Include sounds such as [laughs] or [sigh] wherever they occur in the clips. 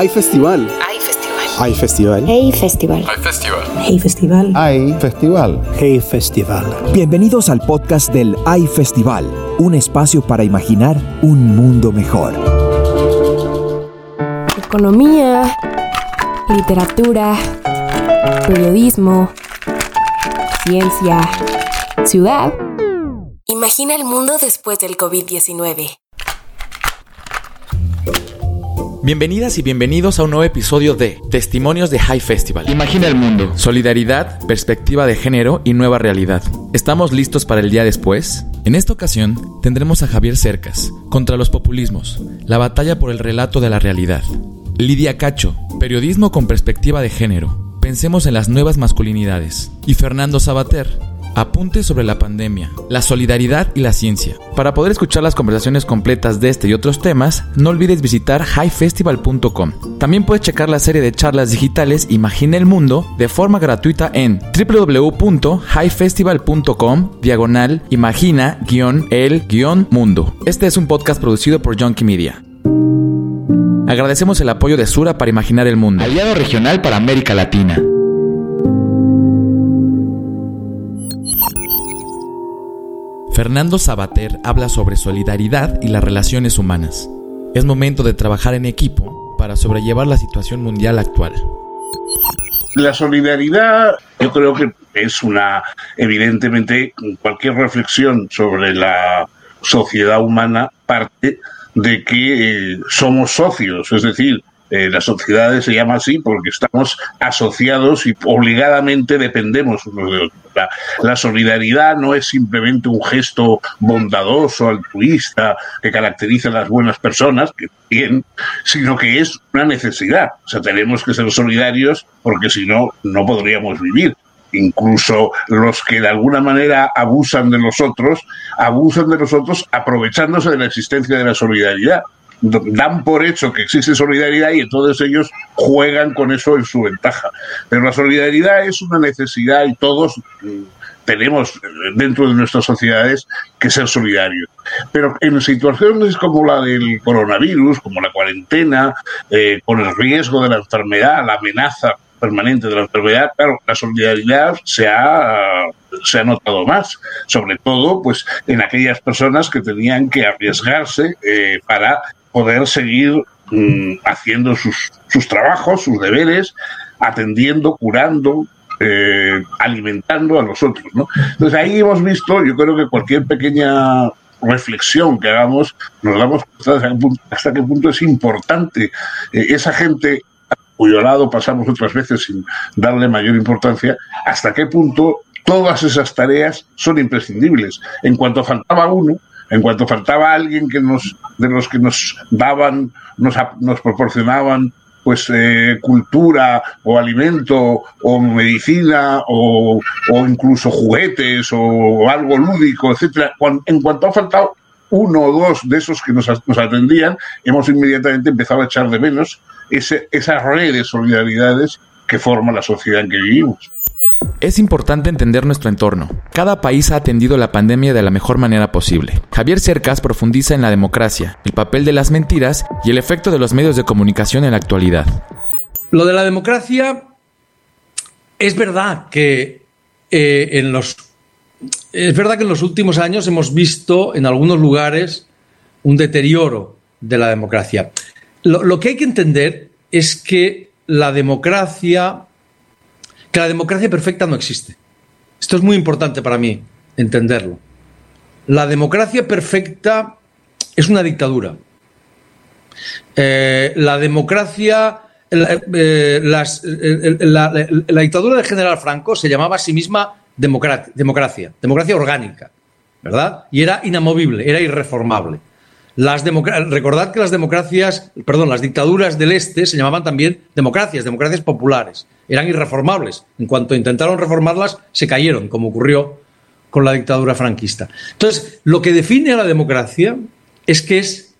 Hay festival. Hay festival. Hay festival. Hey Festival. Hay festival. Hey Festival. Hay festival. Hey Festival. Bienvenidos al podcast del AI Festival, un espacio para imaginar un mundo mejor. Economía, literatura, periodismo, ciencia, ciudad. Imagina el mundo después del COVID-19. Bienvenidas y bienvenidos a un nuevo episodio de Testimonios de High Festival. Imagina el mundo. Solidaridad, perspectiva de género y nueva realidad. ¿Estamos listos para el día después? En esta ocasión tendremos a Javier Cercas, contra los populismos, la batalla por el relato de la realidad. Lidia Cacho, periodismo con perspectiva de género. Pensemos en las nuevas masculinidades. Y Fernando Sabater, Apuntes sobre la pandemia, la solidaridad y la ciencia. Para poder escuchar las conversaciones completas de este y otros temas, no olvides visitar highfestival.com. También puedes checar la serie de charlas digitales Imagina el Mundo de forma gratuita en www.highfestival.com diagonal imagina-el-mundo. Este es un podcast producido por Junkie Media. Agradecemos el apoyo de Sura para imaginar el mundo. Aliado regional para América Latina. Fernando Sabater habla sobre solidaridad y las relaciones humanas. Es momento de trabajar en equipo para sobrellevar la situación mundial actual. La solidaridad yo creo que es una, evidentemente, cualquier reflexión sobre la sociedad humana parte de que eh, somos socios, es decir, eh, las sociedades se llama así porque estamos asociados y obligadamente dependemos unos de otros. La, la, solidaridad no es simplemente un gesto bondadoso, altruista, que caracteriza a las buenas personas, que bien, sino que es una necesidad. O sea, tenemos que ser solidarios porque si no, no podríamos vivir incluso los que de alguna manera abusan de los otros, abusan de los otros aprovechándose de la existencia de la solidaridad dan por hecho que existe solidaridad y entonces ellos juegan con eso en su ventaja. Pero la solidaridad es una necesidad y todos tenemos dentro de nuestras sociedades que ser solidarios. Pero en situaciones como la del coronavirus, como la cuarentena, eh, con el riesgo de la enfermedad, la amenaza permanente de la enfermedad, claro, la solidaridad se ha, se ha notado más, sobre todo pues en aquellas personas que tenían que arriesgarse eh, para poder seguir mmm, haciendo sus, sus, trabajos, sus deberes, atendiendo, curando, eh, alimentando a los otros. ¿no? Entonces ahí hemos visto, yo creo que cualquier pequeña reflexión que hagamos, nos damos cuenta hasta qué punto, hasta qué punto es importante eh, esa gente a cuyo lado pasamos otras veces sin darle mayor importancia, hasta qué punto todas esas tareas son imprescindibles. En cuanto faltaba uno, en cuanto faltaba alguien que nos, de los que nos daban, nos, nos proporcionaban pues eh, cultura o alimento o medicina o, o, incluso juguetes o algo lúdico, etcétera. En cuanto ha faltado uno o dos de esos que nos, nos atendían, hemos inmediatamente empezado a echar de menos ese, esa red de solidaridades que forma la sociedad en que vivimos. Es importante entender nuestro entorno. Cada país ha atendido la pandemia de la mejor manera posible. Javier Cercas profundiza en la democracia, el papel de las mentiras y el efecto de los medios de comunicación en la actualidad. Lo de la democracia es verdad que eh, en los es verdad que en los últimos años hemos visto en algunos lugares un deterioro de la democracia. Lo, lo que hay que entender es que la democracia que la democracia perfecta no existe. Esto es muy importante para mí entenderlo. La democracia perfecta es una dictadura. Eh, la democracia, la, eh, eh, dictadura del general Franco se llamaba a sí misma democracia, democracia, democracia orgánica, ¿verdad? Y era inamovible, era irreformable. Las recordad que las democracias, perdón, las dictaduras del este se llamaban también democracias, democracias populares. Eran irreformables. En cuanto intentaron reformarlas, se cayeron, como ocurrió con la dictadura franquista. Entonces, lo que define a la democracia es que es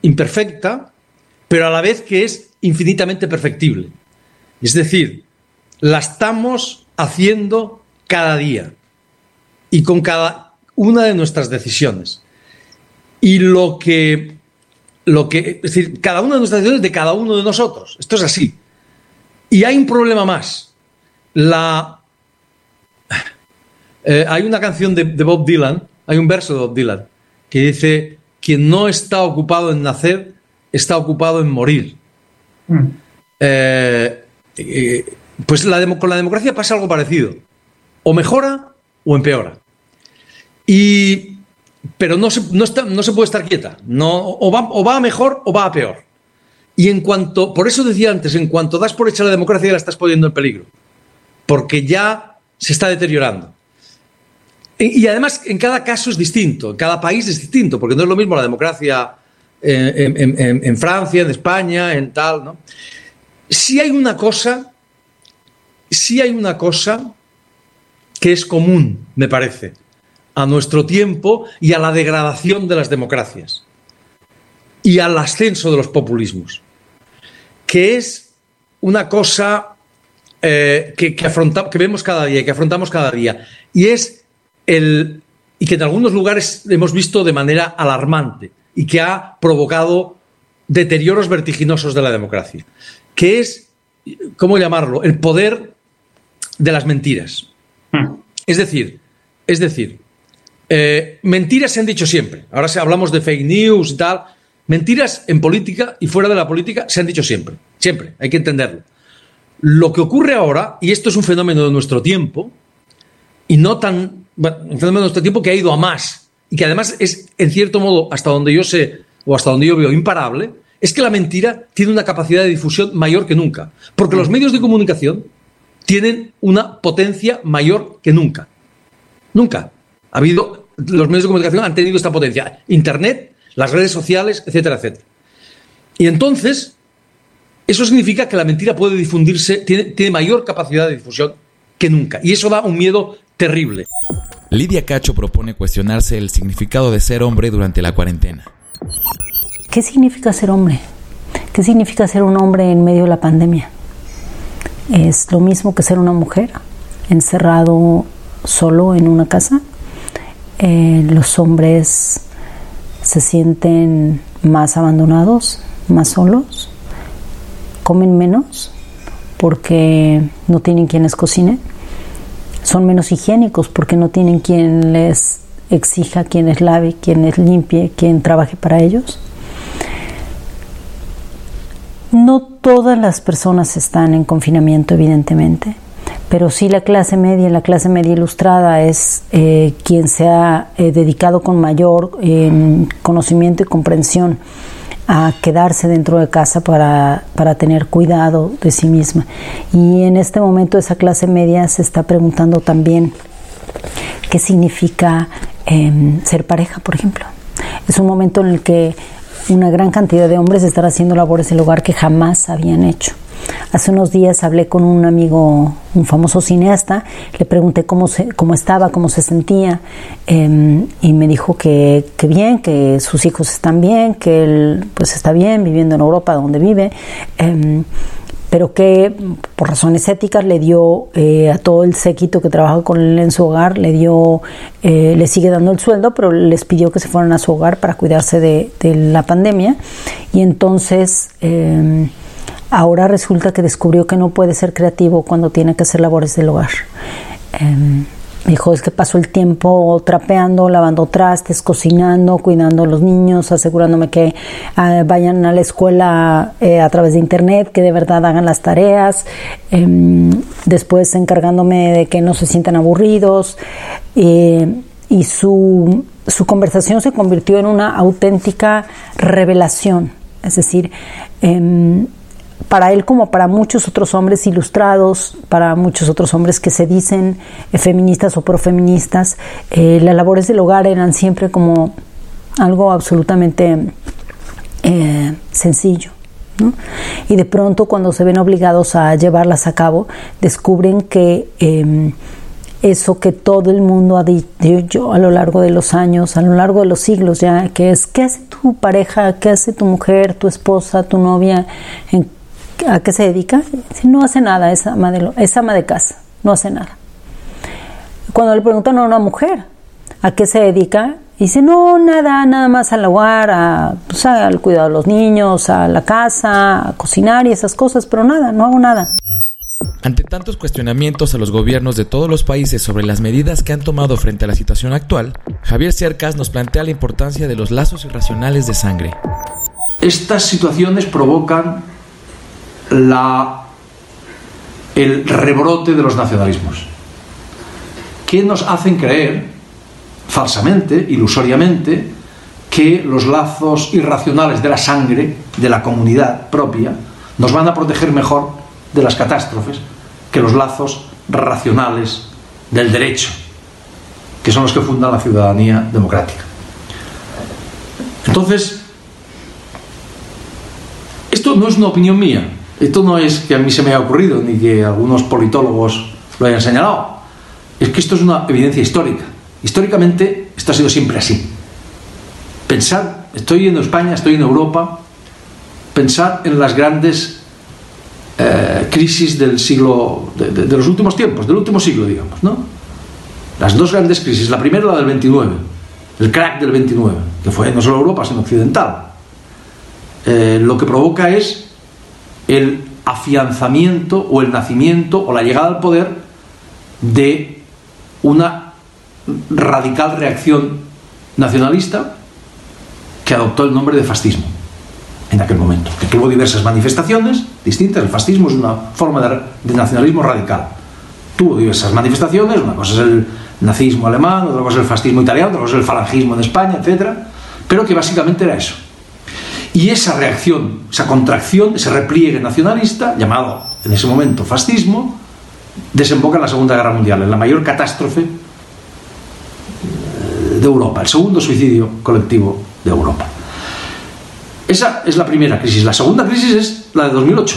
imperfecta, pero a la vez que es infinitamente perfectible. Es decir, la estamos haciendo cada día y con cada una de nuestras decisiones. Y lo que lo que, es decir, cada una de nuestras decisiones de cada uno de nosotros. Esto es así. Y hay un problema más. La, eh, hay una canción de, de Bob Dylan, hay un verso de Bob Dylan, que dice, quien no está ocupado en nacer, está ocupado en morir. Eh, eh, pues la con la democracia pasa algo parecido. O mejora o empeora. Y, pero no se, no está- no se puede estar quieta. No, o, va, o va a mejor o va a peor. Y en cuanto, por eso decía antes, en cuanto das por hecha la democracia la estás poniendo en peligro. Porque ya se está deteriorando. Y, además, en cada caso es distinto, en cada país es distinto, porque no es lo mismo la democracia eh, en Francia, en España, en tal, ¿no? Si hay una cosa, si hay una cosa que es común, me parece, a nuestro tiempo y a la degradación de las democracias y al ascenso de los populismos, que es una cosa eh, que, que afronta- que vemos cada día y que afrontamos cada día, y es el y que en algunos lugares hemos visto de manera alarmante y que ha provocado deterioros vertiginosos de la democracia, que es, ¿cómo llamarlo?, el poder de las mentiras. Es decir, es decir, eh, mentiras se han dicho siempre. Ahora si hablamos de fake news y tal. Mentiras en política y fuera de la política se han dicho siempre. Siempre, hay que entenderlo. Lo que ocurre ahora, y esto es un fenómeno de nuestro tiempo, y no tan. Bueno, un fenómeno de nuestro tiempo que ha ido a más, y que además es, en cierto modo, hasta donde yo sé, o hasta donde yo veo, imparable, es que la mentira tiene una capacidad de difusión mayor que nunca. Porque los medios de comunicación tienen una potencia mayor que nunca. Nunca. Ha habido, los medios de comunicación han tenido esta potencia. Internet, las redes sociales, etcétera, etcétera. Y entonces, eso significa que la mentira puede difundirse, tiene, tiene mayor capacidad de difusión que nunca. Y eso da un miedo terrible. Lidia Cacho propone cuestionarse el significado de ser hombre durante la cuarentena. ¿Qué significa ser hombre? ¿Qué significa ser un hombre en medio de la pandemia? ¿Es lo mismo que ser una mujer encerrado solo en una casa? Eh, los hombres se sienten más abandonados, más solos, comen menos porque no tienen quien les cocine, son menos higiénicos porque no tienen quien les exija, quien les lave, quien les limpie, quien trabaje para ellos. No todas las personas están en confinamiento, evidentemente, pero sí la clase media, la clase media ilustrada es eh, quien se ha eh, dedicado con mayor eh, conocimiento y comprensión a quedarse dentro de casa para, para, tener cuidado de sí misma. Y en este momento esa clase media se está preguntando también qué significa eh, ser pareja, por ejemplo. Es un momento en el que una gran cantidad de hombres están haciendo labores del hogar que jamás habían hecho. Hace unos días hablé con un amigo, un famoso cineasta, le pregunté cómo, se, cómo estaba, cómo se sentía, eh, y me dijo que, que, bien, que sus hijos están bien, que él pues está bien viviendo en Europa donde vive, eh, pero que por razones éticas le dio eh, a todo el séquito que trabaja con él en su hogar, le dio, eh, le sigue dando el sueldo, pero les pidió que se fueran a su hogar para cuidarse de, la pandemia, y entonces eh, ahora resulta que descubrió que no puede ser creativo cuando tiene que hacer labores del hogar. Eh, dijo, es que pasó el tiempo trapeando, lavando trastes, cocinando, cuidando a los niños, asegurándome que eh, vayan a la escuela eh, a través de internet, que de verdad hagan las tareas, eh, después encargándome de que no se sientan aburridos. y su, su conversación se convirtió en una auténtica revelación. Es decir, em, para él como para muchos otros hombres ilustrados, para muchos otros hombres que se dicen eh, feministas o profeministas, eh, las labores del hogar eran siempre como algo absolutamente eh, sencillo. ¿no? Y de pronto cuando se ven obligados a llevarlas a cabo, descubren que eh, eso que todo el mundo ha dicho a lo largo de los años, a lo largo de los siglos ya, que es ¿qué hace tu pareja? ¿Qué hace tu mujer, tu esposa, tu novia? ¿En ¿A qué se dedica? Si no hace nada, es ama, de, es ama de casa, no hace nada. Cuando le preguntan a una mujer a qué se dedica, Y dice, no, nada, nada más al hogar, a, pues, al cuidado de los niños, a la casa, a cocinar y esas cosas, pero nada, no hago nada. Ante tantos cuestionamientos a los gobiernos de todos los países sobre las medidas que han tomado frente a la situación actual, Javier Cercas nos plantea la importancia de los lazos irracionales de sangre. Estas situaciones provocan la, el rebrote de los nacionalismos, que nos hacen creer, falsamente, ilusoriamente, que los lazos irracionales de la sangre, de la comunidad propia, nos van a proteger mejor de las catástrofes que los lazos racionales del derecho, que son los que fundan la ciudadanía democrática. Entonces, esto no es una opinión mía, esto no es que a mí se me haya ocurrido, ni que algunos politólogos lo hayan señalado, es que esto es una evidencia histórica. Históricamente esto ha sido siempre así. Pensad, estoy en España, estoy en Europa, pensad en las grandes eh, crisis del siglo, de, de, los últimos tiempos, del último siglo, digamos, ¿no? Las dos grandes crisis, la primera la del 29, el crack del 29, que fue no solo Europa, sino occidental. Eh, lo que provoca es el afianzamiento o el nacimiento o la llegada al poder de una radical reacción nacionalista que adoptó el nombre de fascismo en aquel momento, que tuvo diversas manifestaciones distintas. El fascismo es una forma de, de, nacionalismo radical. Tuvo diversas manifestaciones, una cosa es el nazismo alemán, otra cosa es el fascismo italiano, otra cosa es el falangismo en España, etc. Pero que básicamente era eso. Y esa reacción, esa contracción, ese repliegue nacionalista, llamado en ese momento fascismo, desemboca en la Segunda Guerra Mundial, en la mayor catástrofe de Europa, el segundo suicidio colectivo de Europa. Esa es la primera crisis. La segunda crisis es la de 2008,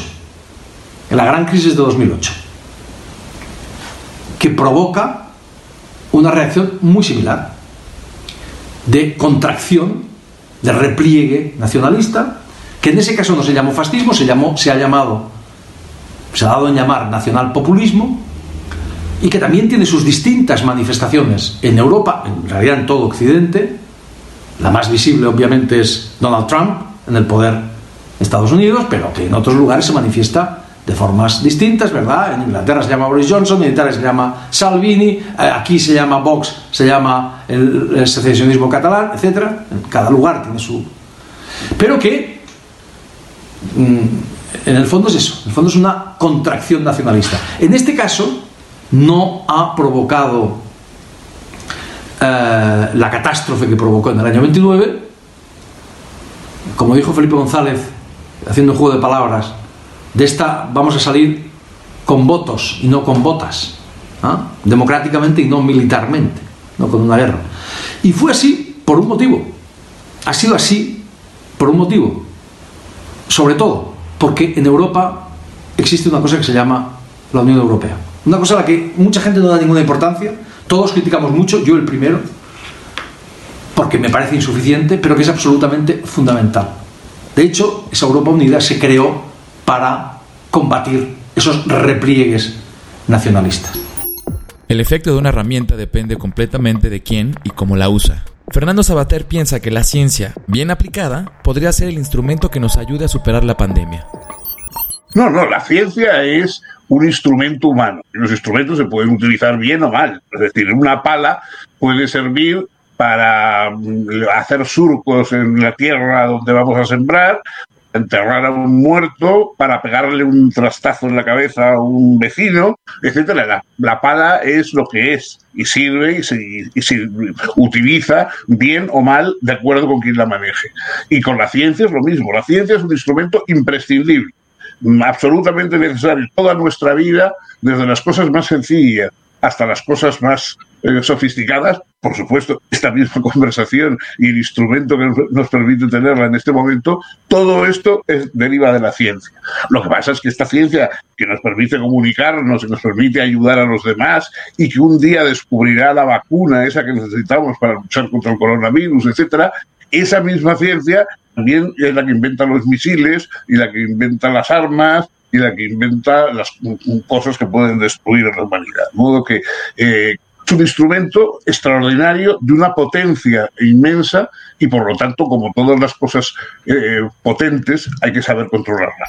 la gran crisis de 2008, que provoca una reacción muy similar de contracción, de repliegue nacionalista, que en ese caso no se llamó fascismo, se, llamó, se ha llamado, se ha dado en llamar nacionalpopulismo, y que también tiene sus distintas manifestaciones en Europa, en realidad en todo Occidente. La más visible obviamente es Donald Trump, en el poder de Estados Unidos, pero que en otros lugares se manifiesta de formas distintas, ¿verdad? En Inglaterra se llama Boris Johnson, en Italia se llama Salvini, eh, aquí se llama Vox, se llama el, secesionismo catalán, etc. Cada lugar tiene su... Pero que, mm, en el fondo es eso, en el fondo es una contracción nacionalista. En este caso, no ha provocado eh, la catástrofe que provocó en el año 29, como dijo Felipe González, haciendo un juego de palabras, de esta vamos a salir con votos y no con botas, ¿ah? democráticamente y no militarmente, no con una guerra. Y fue así por un motivo, ha sido así por un motivo, sobre todo porque en Europa existe una cosa que se llama la Unión Europea. Una cosa a la que mucha gente no da ninguna importancia, todos criticamos mucho, yo el primero, porque me parece insuficiente, pero que es absolutamente fundamental. De hecho, esa Europa Unida se creó para combatir esos repliegues nacionalistas. El efecto de una herramienta depende completamente de quién y cómo la usa. Fernando Sabater piensa que la ciencia, bien aplicada, podría ser el instrumento que nos ayude a superar la pandemia. No, no, la ciencia es un instrumento humano. Los instrumentos se pueden utilizar bien o mal. Es decir, una pala puede servir para hacer surcos en la tierra donde vamos a sembrar, enterrar a un muerto, para pegarle un trastazo en la cabeza a un vecino, etcétera. La, la pala es lo que es y sirve y se, y se, utiliza bien o mal de acuerdo con quien la maneje. Y con la ciencia es lo mismo. La ciencia es un instrumento imprescindible absolutamente necesario toda nuestra vida, desde las cosas más sencillas hasta las cosas más eh, sofisticadas, por supuesto, esta misma [laughs] conversación y el instrumento que nos permite tenerla en este momento, todo esto es, deriva de la ciencia. Lo que pasa es que esta ciencia que nos permite comunicarnos, que nos permite ayudar a los demás y que un día descubrirá la vacuna, esa que necesitamos para luchar contra el coronavirus, etcétera, esa misma ciencia también es la que inventa los misiles y la que inventa las armas y la que inventa las cosas que pueden destruir a la humanidad. De modo que eh, es un instrumento extraordinario de una potencia inmensa y por lo tanto, como todas las cosas eh, potentes, hay que saber controlarla.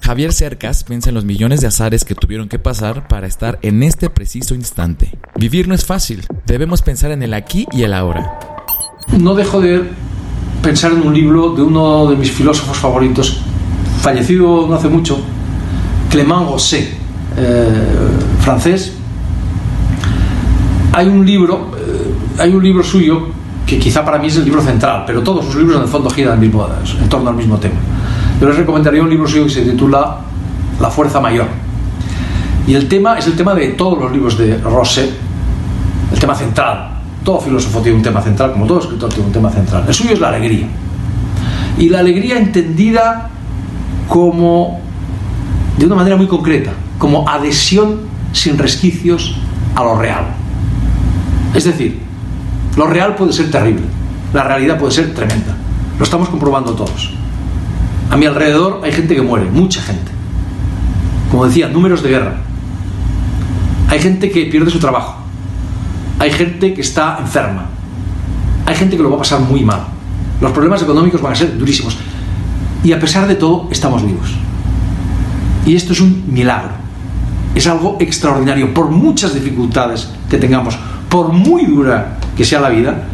Javier Cercas piensa en los millones de azares que tuvieron que pasar para estar en este preciso instante. Vivir no es fácil, debemos pensar en el aquí y el ahora. No dejo de pensar en un libro de uno de mis filósofos favoritos, fallecido no hace mucho, Clément Rosset, eh, francés. Hay un libro, eh, hay un libro suyo que quizá para mí es el libro central, pero todos sus libros en el fondo giran mismo, en torno al mismo tema. Yo les recomendaría un libro suyo que se titula La fuerza mayor. Y el tema es el tema de todos los libros de Rosset, el tema central. Todo filósofo tiene un tema central, como todo escritor tiene un tema central. El suyo es la alegría. Y la alegría entendida como, de una manera muy concreta, como adhesión sin resquicios a lo real. Es decir, lo real puede ser terrible, la realidad puede ser tremenda. Lo estamos comprobando todos. A mi alrededor hay gente que muere, mucha gente. Como decía, números de guerra. Hay gente que pierde su trabajo. Hay gente que está enferma. Hay gente que lo va a pasar muy mal. Los problemas económicos van a ser durísimos. Y a pesar de todo, estamos vivos. Y esto es un milagro. Es algo extraordinario. Por muchas dificultades que tengamos, por muy dura que sea la vida,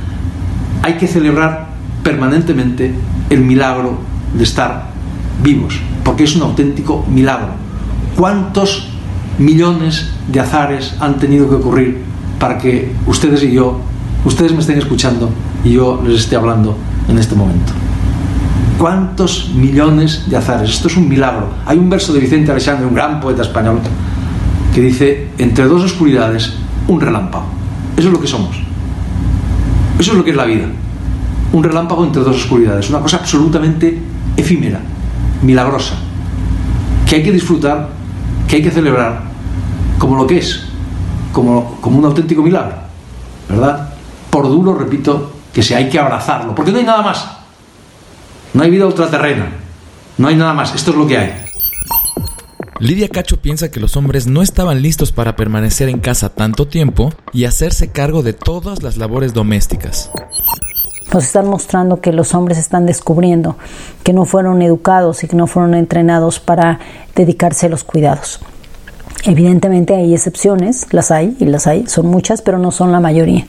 hay que celebrar permanentemente el milagro de estar vivos, porque es un auténtico milagro. ¿Cuántos millones de azares han tenido que ocurrir para que ustedes y yo, ustedes me estén escuchando y yo les esté hablando en este momento? ¿Cuántos millones de azares? Esto es un milagro. Hay un verso de Vicente Alexandre, un gran poeta español, que dice, entre dos oscuridades, un relámpago. Eso es lo que somos. Eso es lo que es la vida. Un relámpago entre dos oscuridades. Una cosa absolutamente efímera, milagrosa, que hay que disfrutar, que hay que celebrar como lo que es, como, como un auténtico milagro. ¿Verdad? Por duro, repito, que se hay que abrazarlo, porque no hay nada más. No hay vida ultraterrena. No hay nada más. Esto es lo que hay. Lidia Cacho piensa que los hombres no estaban listos para permanecer en casa tanto tiempo y hacerse cargo de todas las labores domésticas. Nos están mostrando que los hombres están descubriendo que no fueron educados y que no fueron entrenados para dedicarse a los cuidados. Evidentemente hay excepciones, las hay y las hay, son muchas, pero no son la mayoría.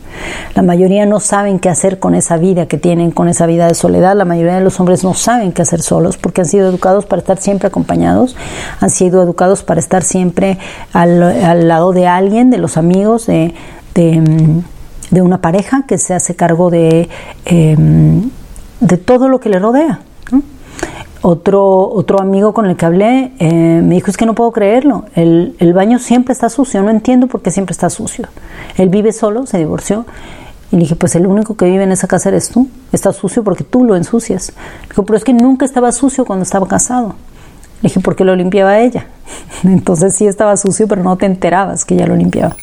La mayoría no saben qué hacer con esa vida que tienen, con esa vida de soledad. La mayoría de los hombres no saben qué hacer solos porque han sido educados para estar siempre acompañados, han sido educados para estar siempre al, lado de alguien, de los amigos, de, de, una pareja que se hace cargo de, em, de todo lo que le rodea. Otro, otro amigo con el que hablé eh, me dijo, es que no puedo creerlo, el, el, baño siempre está sucio, no entiendo por qué siempre está sucio. Él vive solo, se divorció, y le dije, pues el único que vive en esa casa eres tú, está sucio porque tú lo ensucias. dijo, pero es que nunca estaba sucio cuando estaba casado. Le dije, ¿por qué lo limpiaba ella? [laughs] Entonces sí estaba sucio, pero no te enterabas que ella lo limpiaba.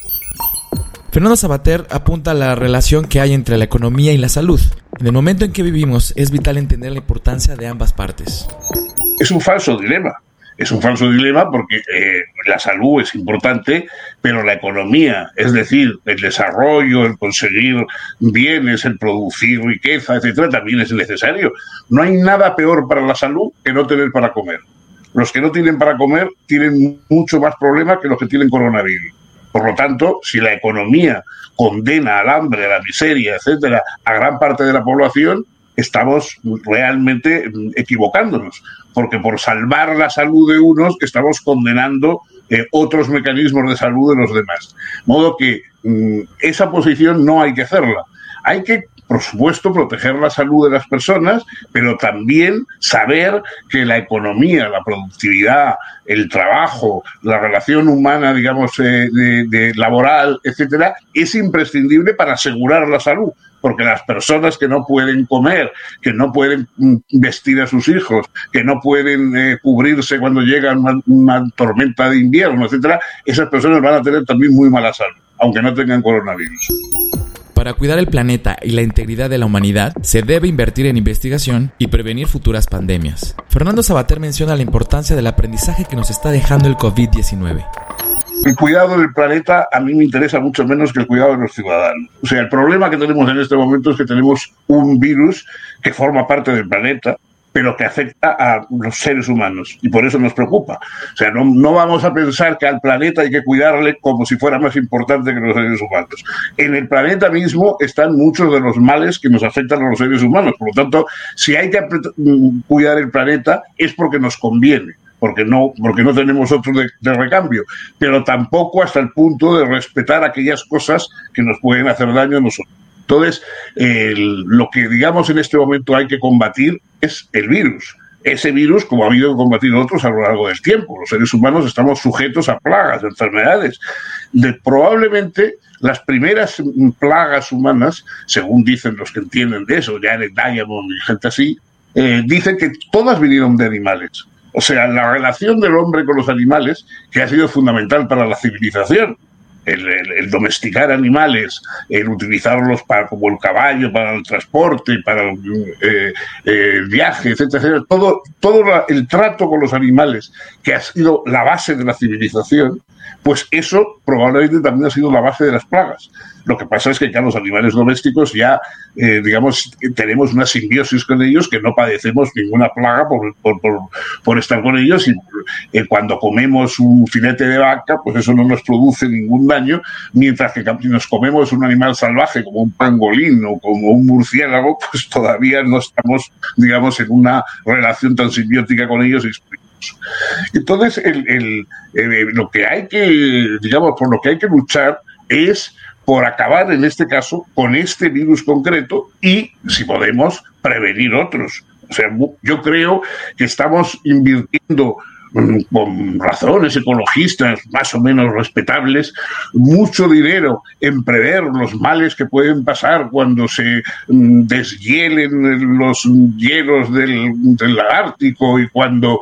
Fernando Sabater apunta a la relación que hay entre la economía y la salud. En el momento en que vivimos es vital entender la importancia de ambas partes. Es un falso dilema. Es un falso dilema porque eh, la salud es importante, pero la economía, es decir, el desarrollo, el conseguir bienes, el producir riqueza, etcétera, también es necesario. No hay nada peor para la salud que no tener para comer. Los que no tienen para comer tienen mucho más problemas que los que tienen coronavirus. Por lo tanto, si la economía condena al hambre, a la miseria, etcétera, a gran parte de la población, estamos realmente equivocándonos, porque por salvar la salud de unos estamos condenando eh, otros mecanismos de salud de los demás. De modo que mm, esa posición no hay que hacerla. Hay que por supuesto, proteger la salud de las personas, pero también saber que la economía, la productividad, el trabajo, la relación humana, digamos, eh, de, laboral, etcétera, es imprescindible para asegurar la salud porque las personas que no pueden comer, que no pueden mm, vestir a sus hijos, que no pueden eh, cubrirse cuando llega una, una, tormenta de invierno, etcétera, esas personas van a tener también muy mala salud, aunque no tengan coronavirus. Para cuidar el planeta y la integridad de la humanidad, se debe invertir en investigación y prevenir futuras pandemias. Fernando Sabater menciona la importancia del aprendizaje que nos está dejando el COVID-19. el cuidado del planeta a mí me interesa mucho menos que el cuidado de los ciudadanos. O sea, el problema que tenemos en este momento es que tenemos un virus que forma parte del planeta, pero que afecta a los seres humanos y por eso nos preocupa. O sea, no, no, vamos a pensar que al planeta hay que cuidarle como si fuera más importante que los seres humanos. En el planeta mismo están muchos de los males que nos afectan a los seres humanos. Por lo tanto, si hay que mm, cuidar el planeta es porque nos conviene porque no, porque no tenemos otro de, recambio, pero tampoco hasta el punto de respetar aquellas cosas que nos pueden hacer daño a nosotros. Entonces, lo que digamos en este momento hay que combatir es el virus. Ese virus, como ha habido que combatir otros a lo largo del tiempo. Los seres humanos estamos sujetos a plagas, enfermedades. De, probablemente las primeras plagas humanas, según dicen los que entienden de eso, Janet Diamond y gente así, eh, dicen que todas vinieron de animales. O sea, la relación del hombre con los animales, que ha sido fundamental para la civilización. El, el, el, domesticar animales, el utilizarlos para, como el caballo para el transporte, para eh, eh, el viaje, etcétera, etcétera. Todo, todo el trato con los animales, que ha sido la base de la civilización, pues eso probablemente también ha sido la base de las plagas. Lo que pasa es que ya los animales domésticos ya, eh, digamos, tenemos una simbiosis con ellos que no padecemos ninguna plaga por, estar con ellos y eh, cuando comemos un filete de vaca, pues eso no nos produce ningún daño, mientras que nos comemos un animal salvaje como un pangolín o como un murciélago, pues todavía no estamos, digamos, en una relación tan simbiótica con ellos entonces, el, el, lo que hay que, digamos, por lo que hay que luchar es por acabar, en este caso, con este virus concreto y, si podemos, prevenir otros. O sea, yo creo que estamos invirtiendo con razones ecologistas más o menos respetables, mucho dinero en prever los males que pueden pasar cuando se deshielen los hielos del, del Ártico y cuando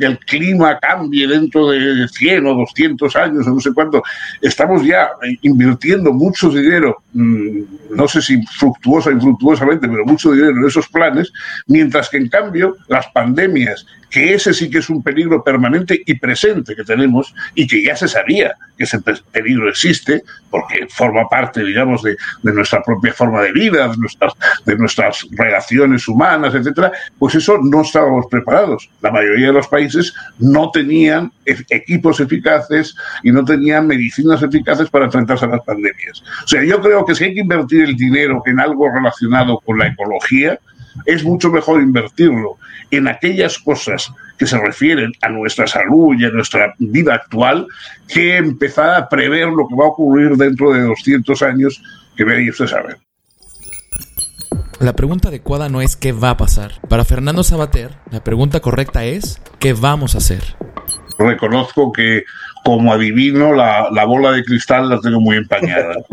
el clima cambie dentro de 100 o 200 años o no sé cuánto. Estamos ya invirtiendo mucho dinero, no sé si fructuosa o infructuosamente, pero mucho dinero en esos planes, mientras que en cambio las pandemias que ese sí que es un peligro permanente y presente que tenemos y que ya se sabía que ese peligro existe porque forma parte, digamos, de, nuestra propia forma de vida, de nuestras, de nuestras relaciones humanas, etcétera, pues eso no estábamos preparados. La mayoría de los países no tenían equipos eficaces y no tenían medicinas eficaces para enfrentarse a las pandemias. O sea, yo creo que si hay que invertir el dinero en algo relacionado con la ecología, es mucho mejor invertirlo en aquellas cosas que se refieren a nuestra salud y a nuestra vida actual que empezar a prever lo que va a ocurrir dentro de 200 años que vaya usted saber. La pregunta adecuada no es qué va a pasar. Para Fernando Sabater, la pregunta correcta es qué vamos a hacer. Reconozco que como adivino, la, la, bola de cristal la tengo muy empañada. [laughs]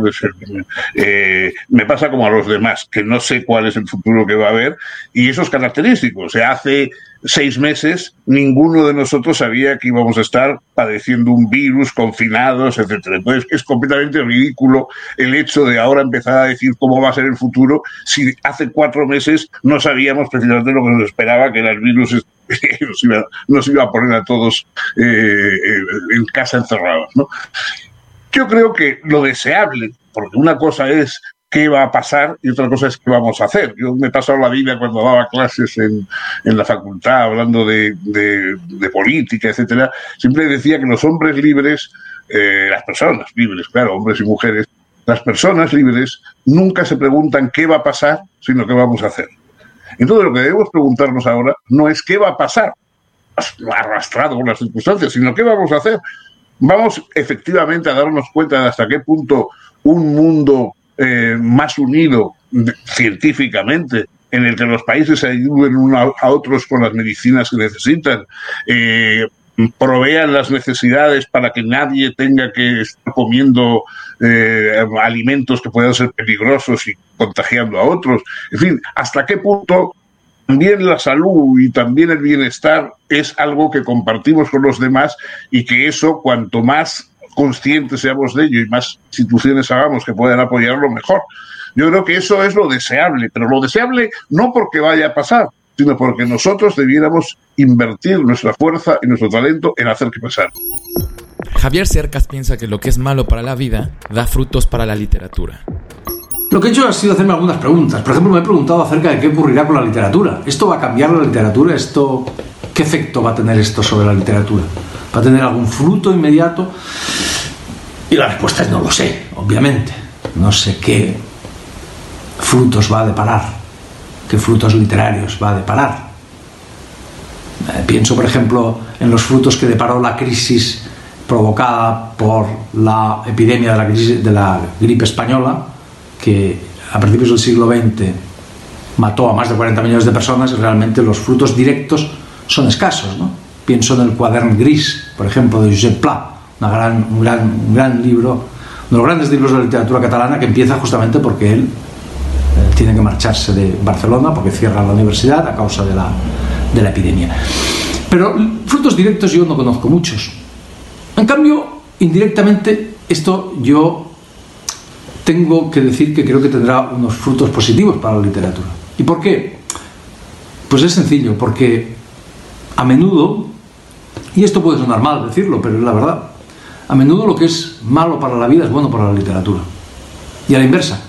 Eh, me pasa como a los demás, que no sé cuál es el futuro que va a haber, y eso es característico. Hace seis meses ninguno de nosotros sabía que íbamos a estar padeciendo un virus, confinados, etcétera. Entonces es completamente ridículo el hecho de ahora empezar a decir cómo va a ser el futuro si hace cuatro meses no sabíamos precisamente lo que nos esperaba, que era el virus [laughs] nos iba, iba a poner a todos eh, en casa encerrados. ¿no? Yo creo que lo deseable, porque una cosa es qué va a pasar y otra cosa es qué vamos a hacer. Yo me he pasado la vida cuando daba clases en, en la facultad hablando de, de, de, política, etcétera, siempre decía que los hombres libres, eh, las personas libres, claro, hombres y mujeres, las personas libres nunca se preguntan qué va a pasar, sino qué vamos a hacer. Entonces lo que debemos preguntarnos ahora no es qué va a pasar, arrastrado por las circunstancias, sino qué vamos a hacer. Vamos efectivamente a darnos cuenta de hasta qué punto un mundo eh, más unido científicamente, en el que los países se ayuden unos a otros con las medicinas que necesitan, eh, provean las necesidades para que nadie tenga que estar comiendo eh, alimentos que puedan ser peligrosos y contagiando a otros. En fin, ¿hasta qué punto también la salud y también el bienestar es algo que compartimos con los demás y que eso, cuanto más conscientes seamos de ello y más instituciones hagamos que puedan apoyarlo, mejor. Yo creo que eso es lo deseable, pero lo deseable no porque vaya a pasar, sino porque nosotros debiéramos invertir nuestra fuerza y nuestro talento en hacer que pasar. Javier Cercas piensa que lo que es malo para la vida da frutos para la literatura. Lo que he hecho ha sido hacerme algunas preguntas. Por ejemplo, me he preguntado acerca de qué ocurrirá con la literatura. ¿Esto va a cambiar la literatura? ¿Esto, ¿Qué efecto va a tener esto sobre la literatura? ¿Va a tener algún fruto inmediato? Y la respuesta es no lo sé, obviamente. No sé qué frutos va a deparar, qué frutos literarios va a deparar. Eh, pienso, por ejemplo, en los frutos que deparó la crisis provocada por la epidemia de la, gripe española, que a principios del siglo XX mató a más de 40 millones de personas y realmente los frutos directos son escasos. Pienso en el cuaderno gris, por ejemplo, de Josep Pla, gran, un, gran, libro, uno de los grandes libros de la literatura catalana que empieza justamente porque él tiene que marcharse de Barcelona porque cierra la universidad a causa de la, de la epidemia. Pero frutos directos yo no conozco muchos. En cambio, indirectamente, esto yo tengo que decir que creo que tendrá unos frutos positivos para la literatura. ¿Y por qué? Pues es sencillo, porque a menudo, y esto puede sonar mal decirlo, pero es la verdad, a menudo lo que es malo para la vida es bueno para la literatura. Y a la inversa,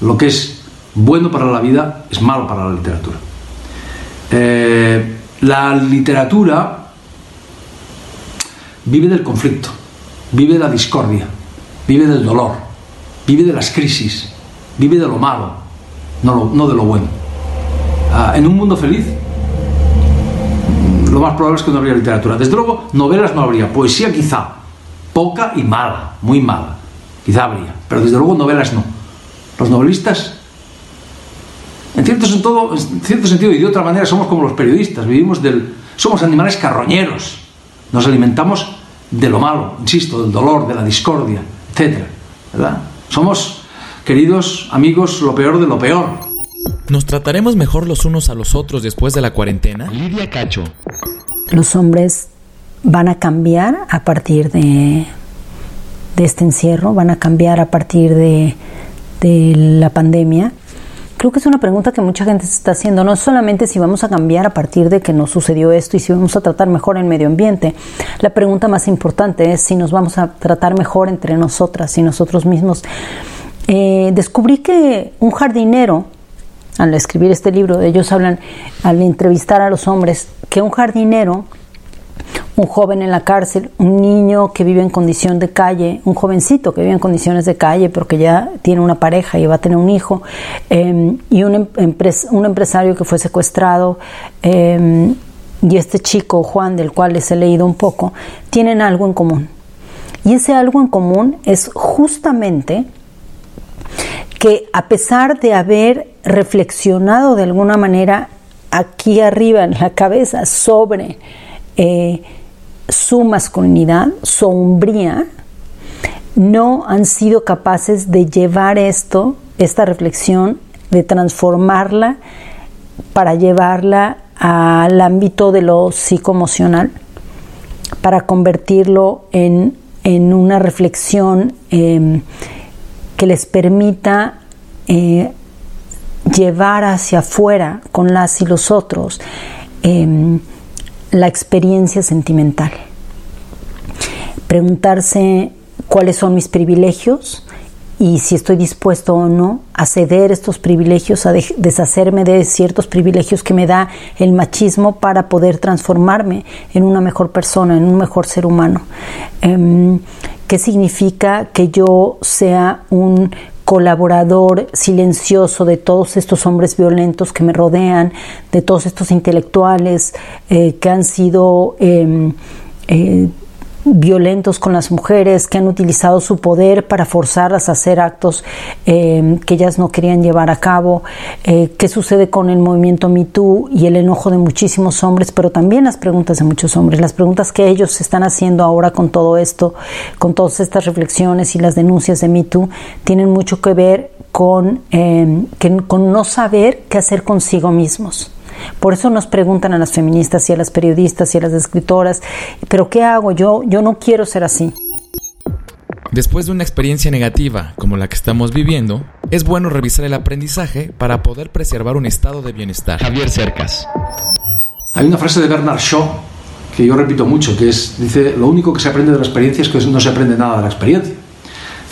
lo que es bueno para la vida es malo para la literatura. Eh, la literatura vive del conflicto, vive de la discordia, vive del dolor, vive de las crisis, vive de lo malo, no, de lo bueno. Ah, en un mundo feliz, lo más probable es que no habría literatura. Desde luego, novelas no habría, poesía quizá, poca y mala, muy mala, quizá habría, pero desde luego novelas no. Los novelistas, en cierto, sentido, en cierto sentido y de otra manera, somos como los periodistas, vivimos del, somos animales carroñeros, nos alimentamos de lo malo, insisto, del dolor, de la discordia, etc. ¿verdad? Somos, queridos amigos, lo peor de lo peor. ¿Nos trataremos mejor los unos a los otros después de la cuarentena? Lidia Cacho. Los hombres van a cambiar a partir de, de este encierro, van a cambiar a partir de, de la pandemia. Creo que es una pregunta que mucha gente se está haciendo, no solamente si vamos a cambiar a partir de que nos sucedió esto y si vamos a tratar mejor el medio ambiente. La pregunta más importante es si nos vamos a tratar mejor entre nosotras y nosotros mismos. Eh, descubrí que un jardinero, al escribir este libro, ellos hablan, al entrevistar a los hombres, que un jardinero un joven en la cárcel, un niño que vive en condición de calle, un jovencito que vive en condiciones de calle porque ya tiene una pareja y va a tener un hijo, eh, y un, empres un, empresario que fue secuestrado, eh, y este chico, Juan, del cual les he leído un poco, tienen algo en común. Y ese algo en común es justamente que a pesar de haber reflexionado de alguna manera aquí arriba en la cabeza sobre eh, su masculinidad, su no han sido capaces de llevar esto, esta reflexión, de transformarla para llevarla al ámbito de lo psicoemocional, para convertirlo en, en una reflexión eh, que les permita eh, llevar hacia afuera con las y los otros. Eh, la experiencia sentimental. Preguntarse cuáles son mis privilegios y si estoy dispuesto o no a ceder estos privilegios, a deshacerme de ciertos privilegios que me da el machismo para poder transformarme en una mejor persona, en un mejor ser humano. Em, ¿Qué significa que yo sea un colaborador silencioso de todos estos hombres violentos que me rodean, de todos estos intelectuales eh, que han sido eh, eh, violentos con las mujeres, que han utilizado su poder para forzarlas a hacer actos eh, que ellas no querían llevar a cabo, eh, qué sucede con el movimiento MeToo y el enojo de muchísimos hombres, pero también las preguntas de muchos hombres, las preguntas que ellos están haciendo ahora con todo esto, con todas estas reflexiones y las denuncias de MeToo, tienen mucho que ver con, eh, que, con no saber qué hacer consigo mismos. Por eso nos preguntan a las feministas y a las periodistas y a las escritoras, pero ¿qué hago? Yo, yo no quiero ser así. Después de una experiencia negativa como la que estamos viviendo, es bueno revisar el aprendizaje para poder preservar un estado de bienestar. Javier Cercas. Hay una frase de Bernard Shaw que yo repito mucho, que es, dice, lo único que se aprende de la experiencia es que no se aprende nada de la experiencia.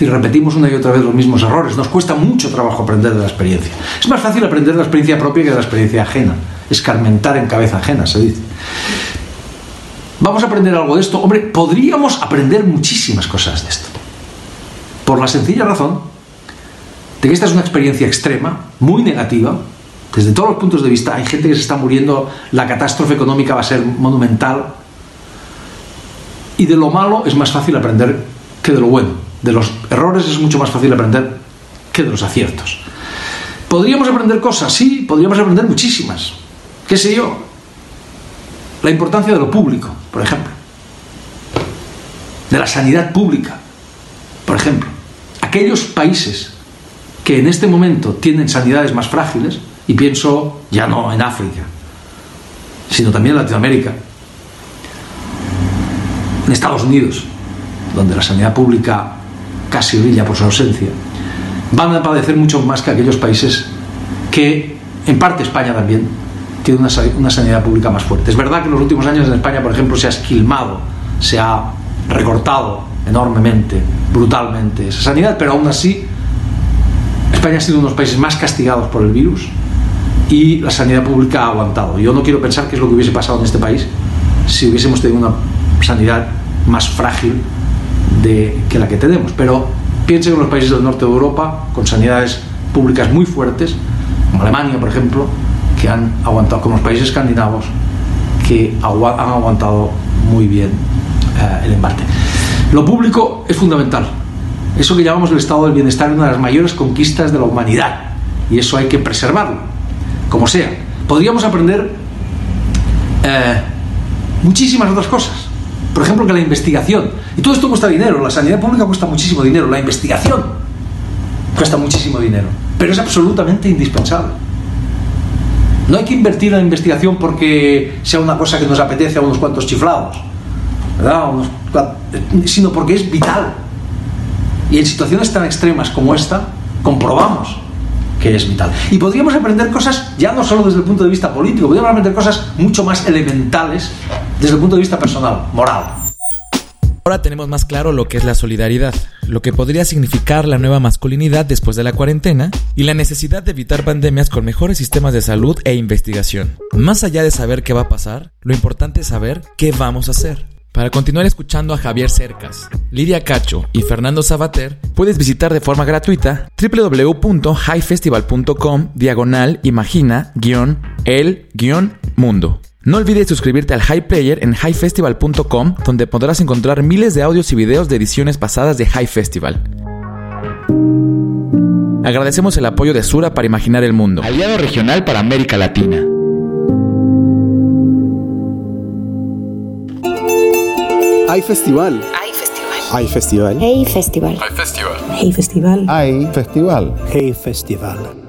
Decir, repetimos una y otra vez los mismos errores. Nos cuesta mucho trabajo aprender de la experiencia. Es más fácil aprender de la experiencia propia que de la experiencia ajena. Escarmentar en cabeza ajena, se dice. ¿Vamos a aprender algo de esto? Hombre, podríamos aprender muchísimas cosas de esto. Por la sencilla razón de que esta es una experiencia extrema, muy negativa, desde todos los puntos de vista. Hay gente que se está muriendo, la catástrofe económica va a ser monumental. Y de lo malo es más fácil aprender que de lo bueno. De los errores es mucho más fácil aprender que de los aciertos. ¿Podríamos aprender cosas? Sí, podríamos aprender muchísimas. ¿Qué sé yo? La importancia de lo público, por ejemplo. De la sanidad pública, por ejemplo. Aquellos países que en este momento tienen sanidades más frágiles, y pienso ya no en África, sino también en Latinoamérica, en Estados Unidos, donde la sanidad pública casi brilla por su ausencia, van a padecer mucho más que aquellos países que, en parte España también, tiene una, una sanidad pública más fuerte. Es verdad que en los últimos años en España, por ejemplo, se ha esquilmado, se ha recortado enormemente, brutalmente esa sanidad, pero aún así España ha sido uno de los países más castigados por el virus y la sanidad pública ha aguantado. Yo no quiero pensar qué es lo que hubiese pasado en este país si hubiésemos tenido una sanidad más frágil de, que la que tenemos. Pero piensen en los países del norte de Europa, con sanidades públicas muy fuertes, como Alemania, por ejemplo, que han aguantado, como los países escandinavos, que han aguantado muy bien eh, el embate. Lo público es fundamental. Eso que llamamos el estado del bienestar es una de las mayores conquistas de la humanidad y eso hay que preservarlo como sea. Podríamos aprender eh, muchísimas otras cosas. Por ejemplo, que la investigación. Y todo esto cuesta dinero. La sanidad pública cuesta muchísimo dinero. La investigación cuesta muchísimo dinero. Pero es absolutamente indispensable. No hay que invertir en la investigación porque sea una cosa que nos apetece a unos cuantos chiflados. ¿verdad? sino porque es vital. Y en situaciones tan extremas como esta, comprobamos que es vital. Y podríamos aprender cosas ya no solo desde el punto de vista político, podríamos aprender cosas mucho más elementales desde el punto de vista personal, moral. Ahora tenemos más claro lo que es la solidaridad, lo que podría significar la nueva masculinidad después de la cuarentena y la necesidad de evitar pandemias con mejores sistemas de salud e investigación. Más allá de saber qué va a pasar, lo importante es saber qué vamos a hacer. Para continuar escuchando a Javier Cercas, Lidia Cacho y Fernando Sabater, puedes visitar de forma gratuita www.highfestival.com diagonal imagina No olvides suscribirte al High Player en highfestival.com donde podrás encontrar miles de audios y videos de ediciones pasadas de High Festival. Agradecemos el apoyo de Sura para imaginar el mundo. Aliado regional para América Latina. Hay festival. Hay festival. Hay festival. Hay festival. Hay festival. Hey Festival.